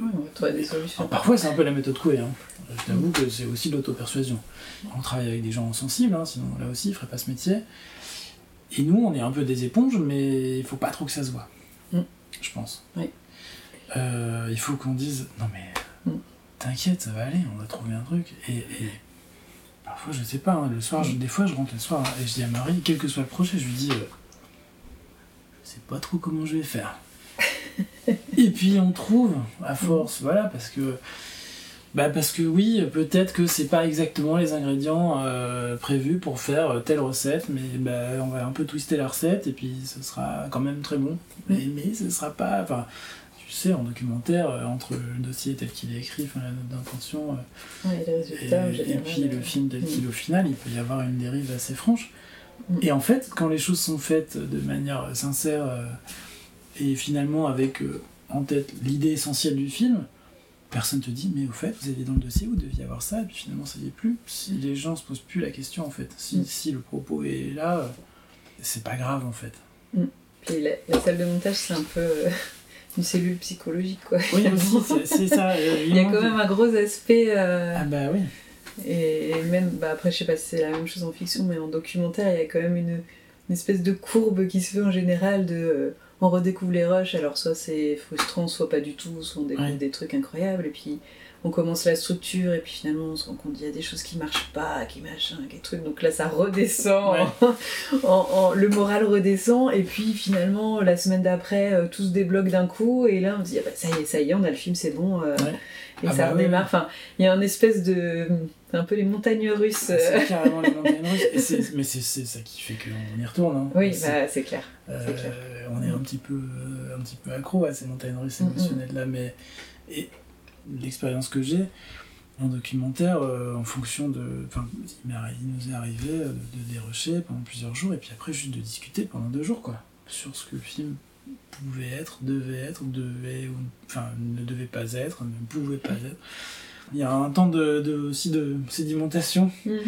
Oui, on va trouver des solutions. Alors, parfois, c'est un peu la méthode Coué. Hein. Je t'avoue que c'est aussi de l'auto-persuasion. On travaille avec des gens sensibles, hein, sinon là aussi, ils feraient pas ce métier. Et nous, on est un peu des éponges, mais il faut pas trop que ça se voit. Mm. Je pense. Oui. Euh, il faut qu'on dise, non mais, Mm. t'inquiète, ça va aller, on va trouver un truc. Et, et parfois, je sais pas, hein, le soir, je- des fois, je rentre le soir et je dis à Marie, quel que soit le projet, je lui dis, euh, je sais pas trop comment je vais faire. [LAUGHS] Et puis on trouve, à force, voilà, parce que. Bah parce que oui, peut-être que c'est pas exactement les ingrédients euh, prévus pour faire telle recette, mais bah, on va un peu twister la recette et puis ce sera quand même très bon. Mais, mais ce sera pas. Enfin, tu sais, en documentaire, euh, entre le dossier tel qu'il est écrit, enfin, la note d'intention, euh, Ouais, et, et puis le euh, film tel qu'il est au final, il peut y avoir une dérive assez franche. Mm. Et en fait, quand les choses sont faites de manière sincère euh, et finalement avec euh, en tête l'idée essentielle du film, personne te dit mais au fait vous aviez dans le dossier vous deviez avoir ça et puis finalement ça y est plus. Si les gens se posent plus la question en fait, si, Mm. si le propos est là, euh, c'est pas grave en fait. Puis la, la salle de montage, c'est un peu euh, [LAUGHS] une cellule psychologique, quoi. Oui aussi c'est- ça. euh, [LAUGHS] Il y a quand même un gros aspect. euh, Ah bah oui. Et, et même, bah après, je sais pas si c'est la même chose en fiction, mais en documentaire, il y a quand même une, une espèce de courbe qui se fait en général de. On redécouvre les rushs, alors soit c'est frustrant, soit pas du tout, soit on découvre Ouais. des trucs incroyables, et puis on commence la structure, et puis finalement on se rend compte qu'il y a des choses qui marchent pas, qui machin, qui trucs, donc là ça redescend, [LAUGHS] en- en- le moral redescend, et puis finalement la semaine d'après euh, tout se débloque d'un coup, et là on se dit ah bah, ça y est, ça y est, on a le film, c'est bon, euh, Ouais. et Ah ça bah redémarre, enfin il y a un espèce de. Un peu les montagnes russes. euh, C'est carrément les montagnes russes. Et c'est- [LAUGHS] mais c'est c'est ça qui fait qu'on y retourne. hein. Oui, C'est- bah, c'est clair. Euh, c'est clair. on est un petit peu, euh, un petit peu accro à ces montagnes russes Mm, mm. émotionnelles là, mais et l'expérience que j'ai en documentaire, euh, en fonction de, enfin, il, nous est arrivé euh, de, de dérocher pendant plusieurs jours et puis après juste de discuter pendant deux jours quoi, sur ce que le film pouvait être, devait être, devait, ou- enfin ne devait pas être, ne pouvait pas être. Il y a un temps de, de- aussi de sédimentation Mhm.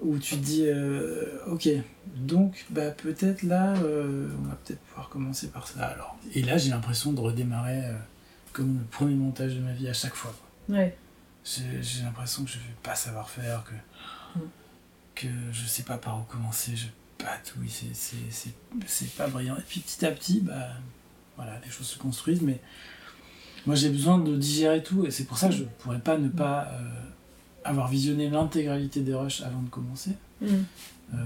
où tu te dis euh, ok donc bah peut-être là euh, on va peut-être pouvoir commencer par ça alors et là j'ai l'impression de redémarrer euh, comme le premier montage de ma vie à chaque fois. Ouais. j'ai l'impression que je vais pas savoir faire que Mm. que je sais pas par où commencer je patouille c'est c'est pas brillant et puis petit à petit bah voilà les choses se construisent mais moi j'ai besoin de digérer tout et c'est pour ça que je pourrais pas ne pas euh, avoir visionné l'intégralité des rushs avant de commencer Mhm. euh,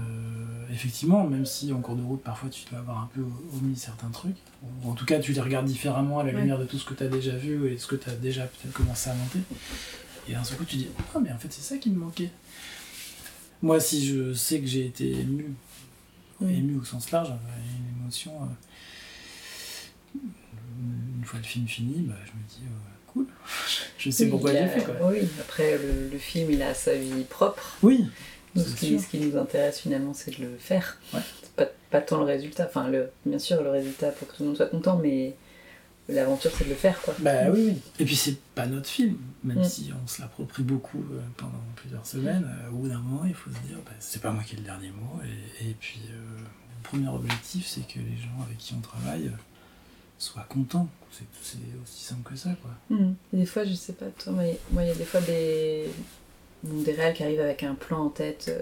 effectivement, même si en cours de route, parfois tu dois avoir un peu omis certains trucs, ou en tout cas tu les regardes différemment à la Ouais. lumière de tout ce que tu as déjà vu et de ce que tu as déjà peut-être commencé à monter. Et d'un seul coup, tu dis Ah, mais en fait, c'est ça qui me manquait. Moi, si je sais que j'ai été ému, ému au sens large, euh, une émotion, euh, une fois le film fini, bah, je me dis euh, Cool, [LAUGHS] je sais Oui, pourquoi il j'ai fait. Quoi. Oui, après le, le film il a sa vie propre. Oui, C'est ce, qui, sûr. ce qui nous intéresse finalement, c'est de le faire. Ouais. Pas, pas tant le résultat. Enfin, le, bien sûr, le résultat pour que tout le monde soit content, mais l'aventure, c'est de le faire, quoi. Bah oui, oui. Et puis c'est pas notre film, même Mm. si on se l'approprie beaucoup euh, pendant plusieurs semaines. euh, au bout d'un moment, il faut se dire, bah, c'est pas moi qui ai le dernier mot. Et, et puis, euh, le premier objectif, c'est que les gens avec qui on travaille soient contents. C'est c'est aussi simple que ça, quoi. Et Des fois, je sais pas, toi, mais moi, il y a des fois des, des réels qui arrivent avec un plan en tête euh,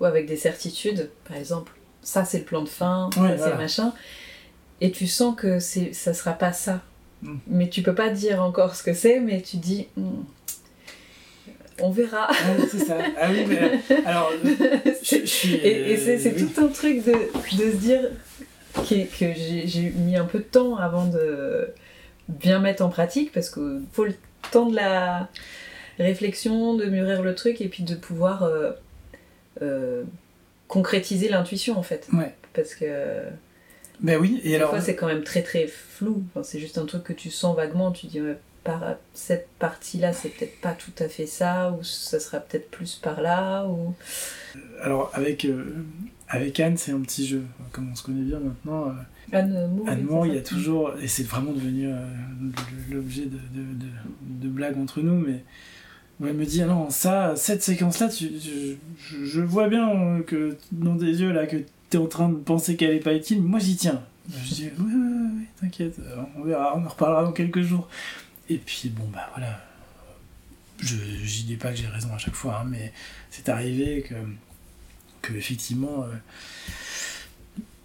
ou avec des certitudes. Par exemple, ça, c'est le plan de fin, ça, Ouais, c'est voilà. machin. Et tu sens que c'est, ça sera pas ça. Mm. Mais tu peux pas dire encore ce que c'est, mais tu dis, Hmm, on verra. Ouais, c'est ça. Ah oui, mais euh, alors, [LAUGHS] je, je suis. Et, et c'est, c'est euh, oui. tout un truc de, de se dire qui que j'ai, mis un peu de temps avant de bien mettre en pratique parce qu'il faut le temps de la réflexion, de mûrir le truc et puis de pouvoir euh, euh, concrétiser l'intuition en fait. Ouais. Parce que Ben oui, et des alors. fois c'est quand même très très flou. Enfin, c'est juste un truc que tu sens vaguement, tu dis par cette partie-là c'est peut-être pas tout à fait ça ou ça sera peut-être plus par là ou... Alors, avec, euh, avec Anne, c'est un petit jeu. Comme on se connaît bien maintenant. euh, Anne Moore, Anne oui, Moore, il y a toujours, et c'est vraiment devenu euh, l'objet de, de, de, de blagues entre nous, mais où elle me dit, ah non, ça, cette séquence-là, tu, tu- je, je vois bien euh, que dans tes yeux, là, que t'es en train de penser qu'elle est pas utile, mais moi j'y tiens. Je dis, ouais, ouais, ouais, t'inquiète, euh, on verra, on en reparlera dans quelques jours. Et puis, bon, bah voilà, je, j'y dis pas que j'ai raison à chaque fois, hein, mais c'est arrivé que, que effectivement, euh,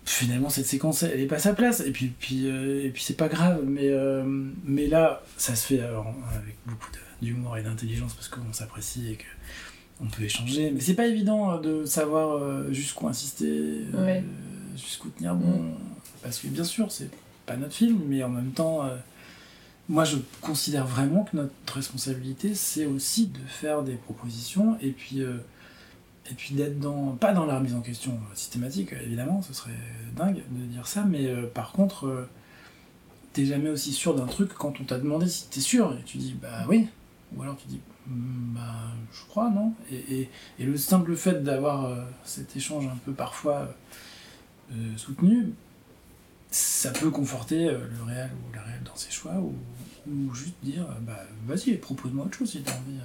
finalement cette séquence elle est pas à sa place. Et puis puis euh, et puis c'est pas grave. Mais euh, mais là ça se fait alors, avec beaucoup d'humour et d'intelligence parce qu'on s'apprécie et que on peut échanger. Mais c'est pas évident de savoir jusqu'où insister euh, jusqu'où tenir bon. Parce que bien sûr c'est pas notre film mais en même temps moi je considère vraiment que notre responsabilité c'est aussi de faire des propositions et puis euh, et puis d'être dans pas dans la remise en question systématique évidemment ce serait dingue de dire ça mais euh, par contre euh, t'es jamais aussi sûr d'un truc quand on t'a demandé si t'es sûr et tu dis bah oui ou alors tu dis Hmm, bah je crois non et, le simple fait d'avoir euh, cet échange un peu parfois soutenu ça peut conforter le réel ou la réelle dans ses choix ou, ou juste dire bah vas-y propose-moi autre chose si t'as envie.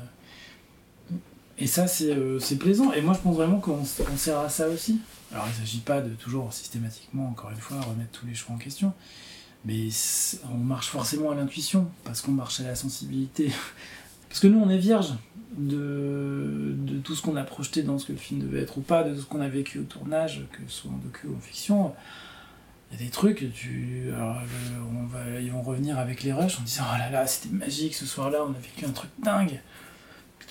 Et ça, c'est euh, c'est plaisant. Et moi, je pense vraiment qu'on sert à ça aussi. Alors, il ne s'agit pas de toujours systématiquement, encore une fois, remettre tous les choix en question. Mais on marche forcément à l'intuition, parce qu'on marche à la sensibilité. [LAUGHS] Parce que nous, on est vierge de, de tout ce qu'on a projeté dans ce que le film devait être ou pas, de tout ce qu'on a vécu au tournage, que ce soit en docu ou en fiction. Il y a des trucs, tu, alors, on va, ils vont revenir avec les rushs en disant Oh là là, c'était magique ce soir-là, on a vécu un truc dingue.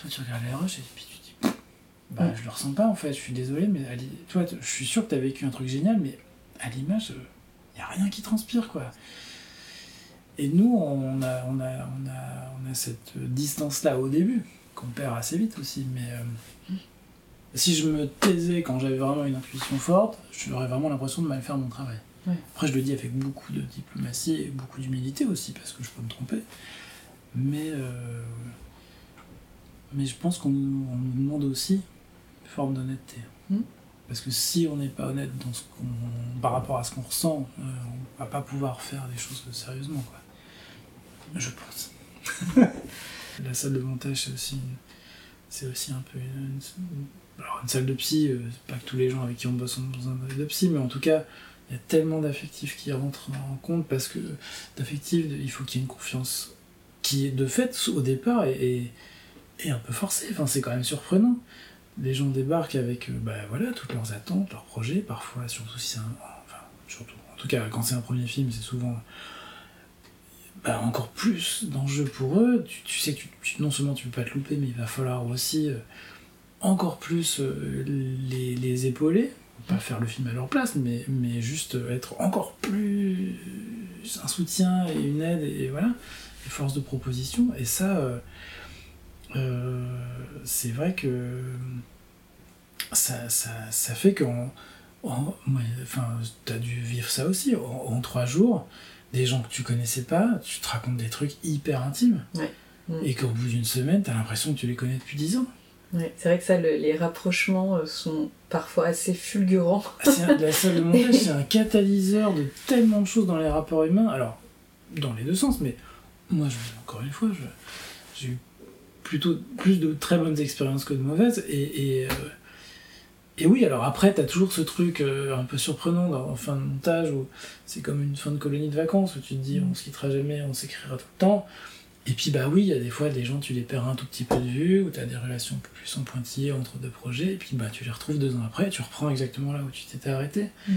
Toi, tu regardes les rushs et puis tu te dis Bah, je le ressens pas en fait, je suis désolé, mais toi, je suis sûr que tu as vécu un truc génial, mais à l'image, il n'y a rien qui transpire quoi. Et nous, on a, on a, on a, on a cette distance-là au début, qu'on perd assez vite aussi, mais. euh, si je me taisais quand j'avais vraiment une intuition forte, j'aurais vraiment l'impression de mal faire mon travail. Ouais. Après, je le dis avec beaucoup de diplomatie et beaucoup d'humilité aussi, parce que je peux me tromper. Mais, euh, mais je pense qu'on nous demande aussi une forme d'honnêteté. Mm. Parce que si on n'est pas honnête dans ce qu'on, par rapport à ce qu'on ressent, euh, on va pas pouvoir faire des choses sérieusement. Quoi. Je pense. [LAUGHS] La salle de montage, c'est aussi, c'est aussi un peu une, une- alors une salle de psy. euh, pas que tous les gens avec qui on bosse ont besoin de psy, mais en tout cas, il y a tellement d'affectifs qui rentrent en compte parce que d'affectifs, il faut qu'il y ait une confiance qui est de fait au départ et, et un peu forcée. Enfin, c'est quand même surprenant. Les gens débarquent avec euh, bah, voilà, toutes leurs attentes, leurs projets, parfois, surtout si c'est un. Enfin, surtout. En tout cas, quand c'est un premier film, c'est souvent bah, encore plus d'enjeux pour eux. Tu, tu sais que tu- non seulement tu peux pas te louper, mais il va falloir aussi euh, encore plus euh, les, les épauler. Pas faire le film à leur place, mais, mais juste être encore plus un soutien et une aide, et, voilà, une force de proposition. Et ça, euh, c'est vrai que ça, ça, ça fait qu'en. en- Enfin, t'as dû vivre ça aussi. En, en trois jours, des gens que tu connaissais pas, tu te racontes des trucs hyper intimes. Ouais. Mm. Et qu'au bout d'une semaine, t'as l'impression que tu les connais depuis dix ans. Ouais, c'est vrai que ça, le- les rapprochements euh, sont parfois assez fulgurants. C'est un- la salle de montage, [LAUGHS] c'est un catalyseur de tellement de choses dans les rapports humains. Alors, dans les deux sens, mais moi, je, encore une fois, j'ai eu plutôt plus de très bonnes expériences que de mauvaises. Et, et, euh, et oui, alors après, t'as toujours ce truc euh, un peu surprenant dans, en fin de montage où c'est comme une fin de colonie de vacances où tu te dis on se quittera jamais, on s'écrira tout le temps. Et puis bah oui, il y a des fois des gens tu les perds un tout petit peu de vue, où tu as des relations un peu plus en pointillé entre deux projets, et puis bah tu les retrouves deux ans après, tu reprends exactement là où tu t'étais arrêté. Mm.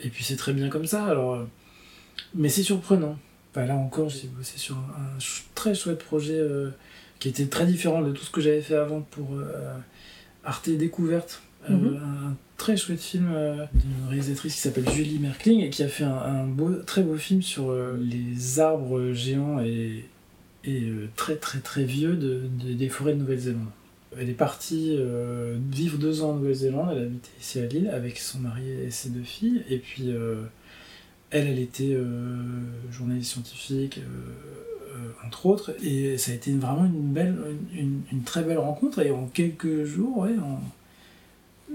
Et puis c'est très bien comme ça, alors... euh, Mais c'est surprenant. Enfin, là encore, j'ai bossé sur un, un ch- très chouette projet euh, qui était très différent de tout ce que j'avais fait avant pour euh, Arte Découverte. Euh, Mhm. un très chouette film euh, d'une réalisatrice qui s'appelle Julie Merkling et qui a fait un, un beau, très beau film sur les arbres géants et, et très très très vieux de, de- des forêts de Nouvelle-Zélande. Elle est partie euh, vivre deux ans en Nouvelle-Zélande, elle habitait ici à Lille avec son mari et ses deux filles, et puis euh, elle, elle était euh, journaliste scientifique, entre autres, et ça a été vraiment une belle, une, une- très belle rencontre, et en quelques jours, ouais, je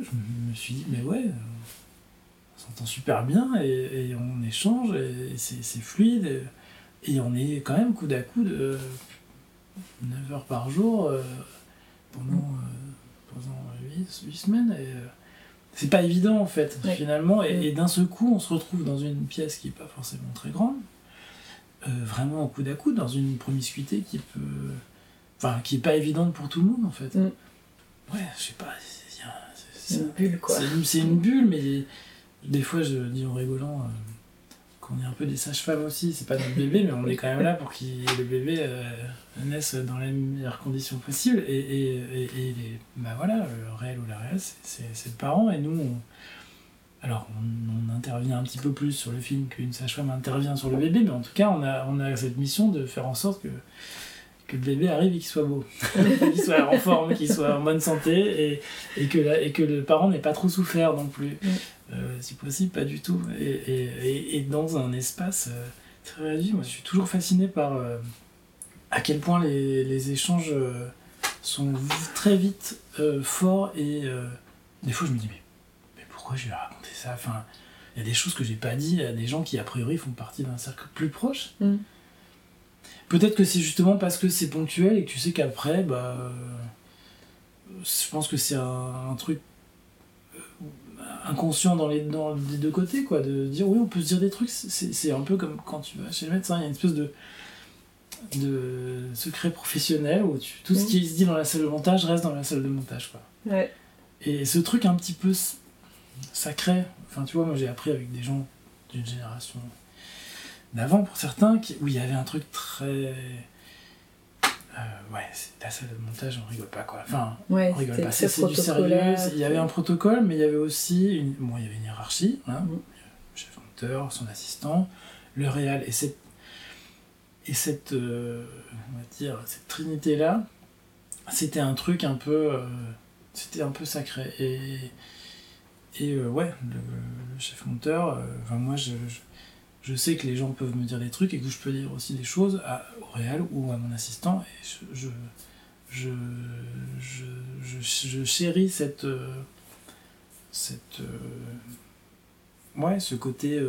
me suis dit, mais ouais, on s'entend super bien, et, et on échange, et c'est fluide, et, et on est quand même coude à coude, euh, 9 heures par jour, euh, pendant, euh, pendant 8, semaines, et euh, c'est pas évident en fait, Ouais. finalement, et, et d'un seul coup, on se retrouve dans une pièce qui est pas forcément très grande, euh, vraiment au coude à coude, dans une promiscuité qui peut. Enfin, qui est pas évidente pour tout le monde en fait. Mm. Ouais, je sais pas, c'est- une bulle, quoi. c'est une, bulle, mais des fois je dis en rigolant euh, qu'on est un peu des sages-femmes aussi. C'est pas notre bébé, mais on est quand même là pour que le bébé euh, naisse dans les meilleures conditions possibles. Et, et, et, et les- bah voilà, le réel ou la réelle, c'est le parent. Et nous, on, alors on, on intervient un petit peu plus sur le film qu'une sage-femme intervient sur le bébé, mais en tout cas, on a, on a cette mission de faire en sorte que que le bébé arrive et qu'il soit beau, [LAUGHS] qu'il soit en forme, qu'il soit en bonne santé et, et, que, la- et que le parent n'ait pas trop souffert non plus. Mm. Euh, si possible, pas du tout. Et, et, et- et dans un espace euh, très réduit, moi je suis toujours fasciné par euh, à quel point les, les échanges sont très vite forts et des fois je me dis mais pourquoi je lui ai raconté ça enfin, il y a des choses que j'ai pas dit à des gens qui a priori font partie d'un cercle plus proche. Mm. Peut-être que c'est justement parce que c'est ponctuel et que tu sais qu'après, bah, euh, je pense que c'est un, un truc euh, inconscient dans les, dans les deux côtés, quoi, de dire oui, on peut se dire des trucs. C'est un peu comme quand tu vas chez le médecin, il y a une espèce de, de secret professionnel où tu- tout ce Mm. qui se dit dans la salle de montage reste dans la salle de montage, quoi. Ouais. Et ce truc un petit peu sacré, enfin tu vois, moi j'ai appris avec des gens d'une génération d'avant pour certains, qui- où il y avait un truc très... euh, ouais, c'est la salle de montage, on rigole pas quoi. Enfin, Ouais, on rigole pas, c'est du sérieux. Il y avait un protocole, mais il y avait aussi une, bon, il y avait une hiérarchie, hein, le chef monteur, son assistant, le réal, et cette, et cette, euh, on va dire, cette trinité-là, c'était un truc un peu, euh, c'était un peu sacré. Et, et euh, ouais, le, le chef monteur, euh, enfin, moi je, je, je sais que les gens peuvent me dire des trucs et que je peux dire aussi des choses à, au ou à mon assistant, et je, je, je, je, chéris cette, euh, cette, ouais, ce côté,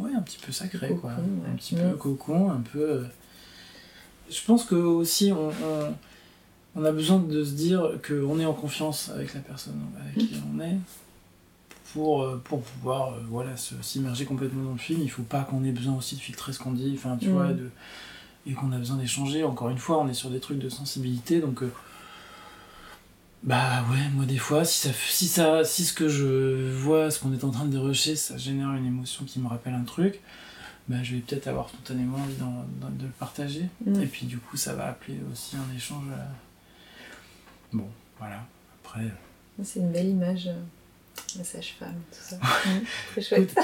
ouais, un petit peu sacré, Cocon, quoi, un petit peu cocon, un peu. je pense que aussi on, on, on a besoin de se dire qu'on est en confiance avec la personne avec qui on est pour, euh, pour pouvoir euh, voilà, s'immerger complètement dans le film. Il faut pas qu'on ait besoin aussi de filtrer ce qu'on dit, enfin, tu Mm. vois, de, et qu'on a besoin d'échanger. Encore une fois, on est sur des trucs de sensibilité, donc. euh, bah ouais, moi des fois, si, ça, si, ça, si ce que je vois, ce qu'on est en train de dérocher, ça génère une émotion qui me rappelle un truc, bah je vais peut-être avoir spontanément envie de le partager. Mm. Et puis du coup, ça va appeler aussi un échange. Bon, voilà. Après, euh, C'est une belle image, euh, la sage-femme, tout ça. Mm, Très chouette.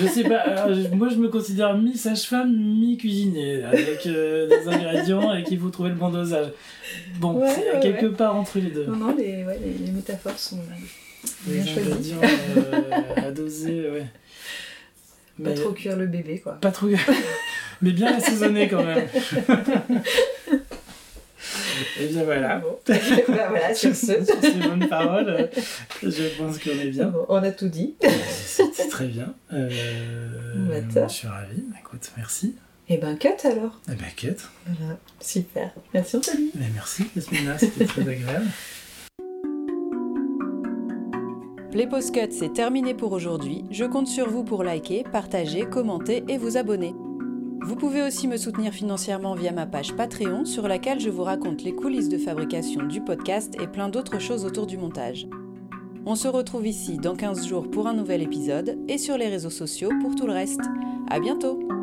je sais pas, moi je me considère mi-sage-femme, mi-cuisinier, avec euh, des ingrédients et qu'il faut trouver le bon dosage. Bon, Ouais, c'est ouais, quelque ouais. part entre les deux. Non, non, les, ouais, les, les métaphores sont Les bien choisies. euh, à doser, ouais. Pas trop cuire le bébé, quoi. Pas trop. Mais bien assaisonné quand même. [LAUGHS] Et bien voilà. Bon. [LAUGHS] bah voilà, sur [LAUGHS] ce. Sur ces bonnes paroles, je pense qu'on est bien. Bon, on a tout dit. C'est très bien. Euh, Bah, je suis ravi. Écoute, merci. Et ben, cut alors. Eh ben, quête. Voilà, super. Merci Anthony. Mais merci, Yasmina, c'était très agréable. Les post-cuts, c'est terminé pour aujourd'hui. Je compte sur vous pour liker, partager, commenter et vous abonner. Vous pouvez aussi me soutenir financièrement via ma page Patreon sur laquelle je vous raconte les coulisses de fabrication du podcast et plein d'autres choses autour du montage. On se retrouve ici dans 15 jours pour un nouvel épisode et sur les réseaux sociaux pour tout le reste. À bientôt!